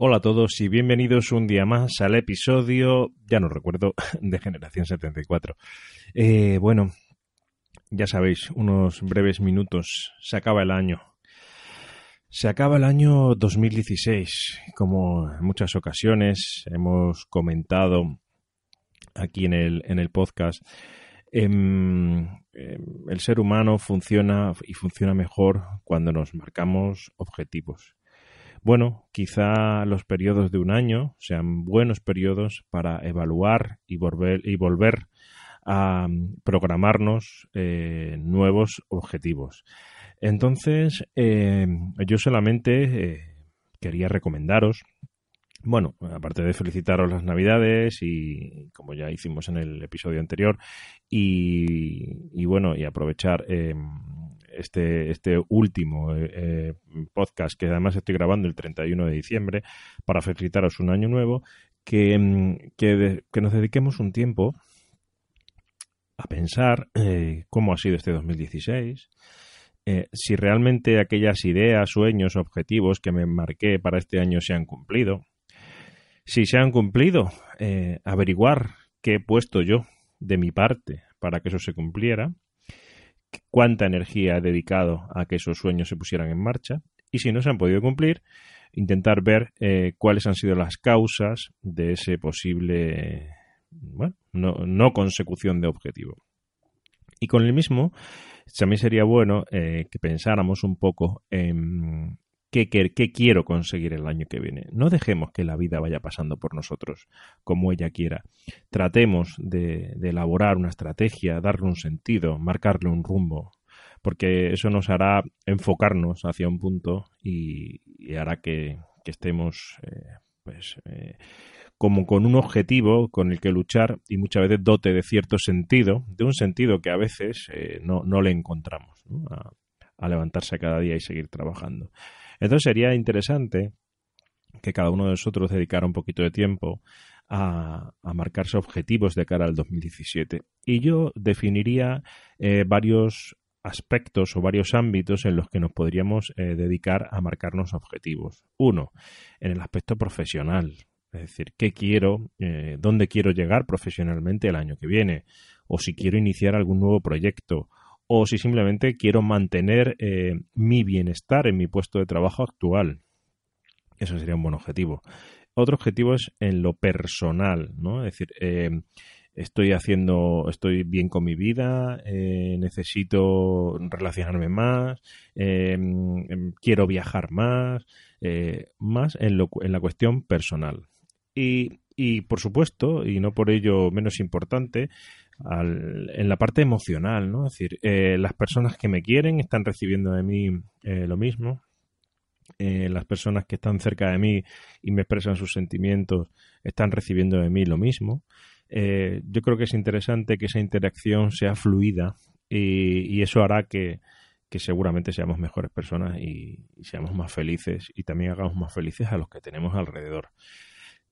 Hola a todos y bienvenidos un día más al episodio, ya no recuerdo, de Generación 74. Eh, bueno, ya sabéis, unos breves minutos, se acaba el año. Se acaba el año 2016. Como en muchas ocasiones hemos comentado aquí en el, en el podcast, em, em, el ser humano funciona y funciona mejor cuando nos marcamos objetivos. Bueno, quizá los periodos de un año sean buenos periodos para evaluar y volver, y volver a mm, programarnos eh, nuevos objetivos. Entonces, eh, yo solamente eh, quería recomendaros bueno, aparte de felicitaros las Navidades y como ya hicimos en el episodio anterior y, bueno, y aprovechar este, este último eh, eh, podcast que además estoy grabando el 31 de diciembre para felicitaros un año nuevo, que, mm, que, nos dediquemos un tiempo a pensar eh, cómo ha sido este 2016, si realmente aquellas ideas, sueños, objetivos que me marqué para este año se han cumplido. Si se han cumplido, averiguar qué he puesto yo de mi parte para que eso se cumpliera cuánta energía he dedicado a que esos sueños se pusieran en marcha y si no se han podido cumplir, intentar ver eh, cuáles han sido las causas de ese posible, bueno, no, consecución de objetivo. Y con el mismo, también sería bueno eh, que pensáramos un poco en qué, quiero conseguir el año que viene. No dejemos que la vida vaya pasando por nosotros como ella quiera. Tratemos de, elaborar una estrategia, darle un sentido, marcarle un rumbo, porque eso nos hará enfocarnos hacia un punto y, hará que, estemos eh, pues eh, como con un objetivo con el que luchar y muchas veces dote de cierto sentido, de un sentido que a veces eh, no, le encontramos a, a levantarse cada día y seguir trabajando. Entonces sería interesante que cada uno de nosotros dedicara un poquito de tiempo a, marcarse objetivos de cara al 2017. Y yo definiría eh, varios aspectos o varios ámbitos en los que nos podríamos eh, dedicar a marcarnos objetivos. Uno, en el aspecto profesional, es decir, qué quiero, eh, dónde quiero llegar profesionalmente el año que viene, o si quiero iniciar algún nuevo proyecto, o si simplemente quiero mantener eh, mi bienestar en mi puesto de trabajo actual. Eso sería un buen objetivo. Otro objetivo es en lo personal, ¿no? Es decir, eh, estoy haciendo, estoy bien con mi vida, eh, necesito relacionarme más, em, quiero viajar más, más en, lo, en la cuestión personal. Y, y, por supuesto, y no por ello menos importante, en la parte emocional, ¿no? Es decir, eh, las personas que me quieren están recibiendo de mí eh, lo mismo. Eh, las personas que están cerca de mí y me expresan sus sentimientos están recibiendo de mí lo mismo. yo creo que es interesante que esa interacción sea fluida y, eso hará que, seguramente seamos mejores personas y, seamos más felices y también hagamos más felices a los que tenemos alrededor.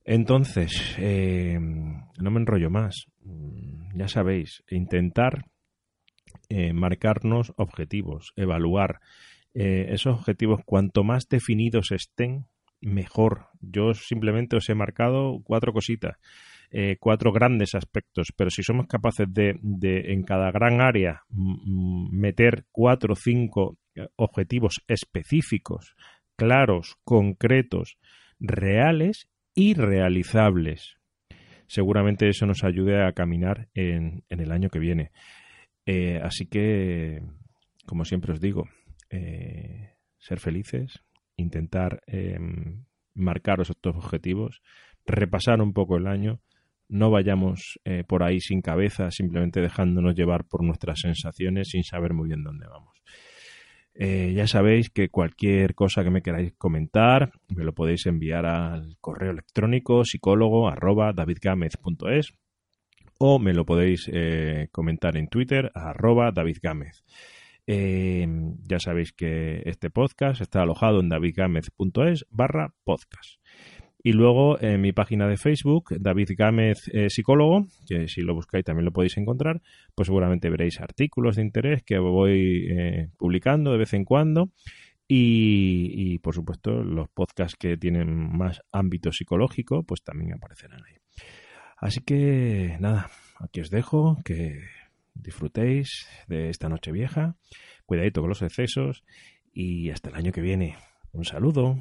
Entonces, eh, no me enrollo más. Mm, ya sabéis, intentar eh, marcarnos objetivos, evaluar eh, esos objetivos. Cuanto más definidos estén, mejor. Yo simplemente os he marcado cuatro cositas, cuatro grandes aspectos, pero si somos capaces de, de en cada gran área meter cuatro o cinco objetivos específicos, claros, concretos, reales, irrealizables. Seguramente eso nos ayude a caminar en, el año que viene. Eh, así que, como siempre os digo, eh, ser felices, intentar em, marcaros estos objetivos, repasar un poco el año, no vayamos eh, por ahí sin cabeza, simplemente dejándonos llevar por nuestras sensaciones sin saber muy bien dónde vamos. Eh, ya sabéis que cualquier cosa que me queráis comentar me lo podéis enviar al correo electrónico psicólogo o me lo podéis eh, comentar en Twitter arroba davidgamez. ya sabéis que este podcast está alojado en davidgamez.es barra podcast. Y luego en mi página de Facebook, David Gámez eh, Psicólogo, que si lo buscáis también lo podéis encontrar, pues seguramente veréis artículos de interés que voy eh, publicando de vez en cuando. Y, por supuesto los podcasts que tienen más ámbito psicológico, pues también aparecerán ahí. Así que nada, aquí os dejo, que disfrutéis de esta noche vieja, cuidadito con los excesos y hasta el año que viene. Un saludo.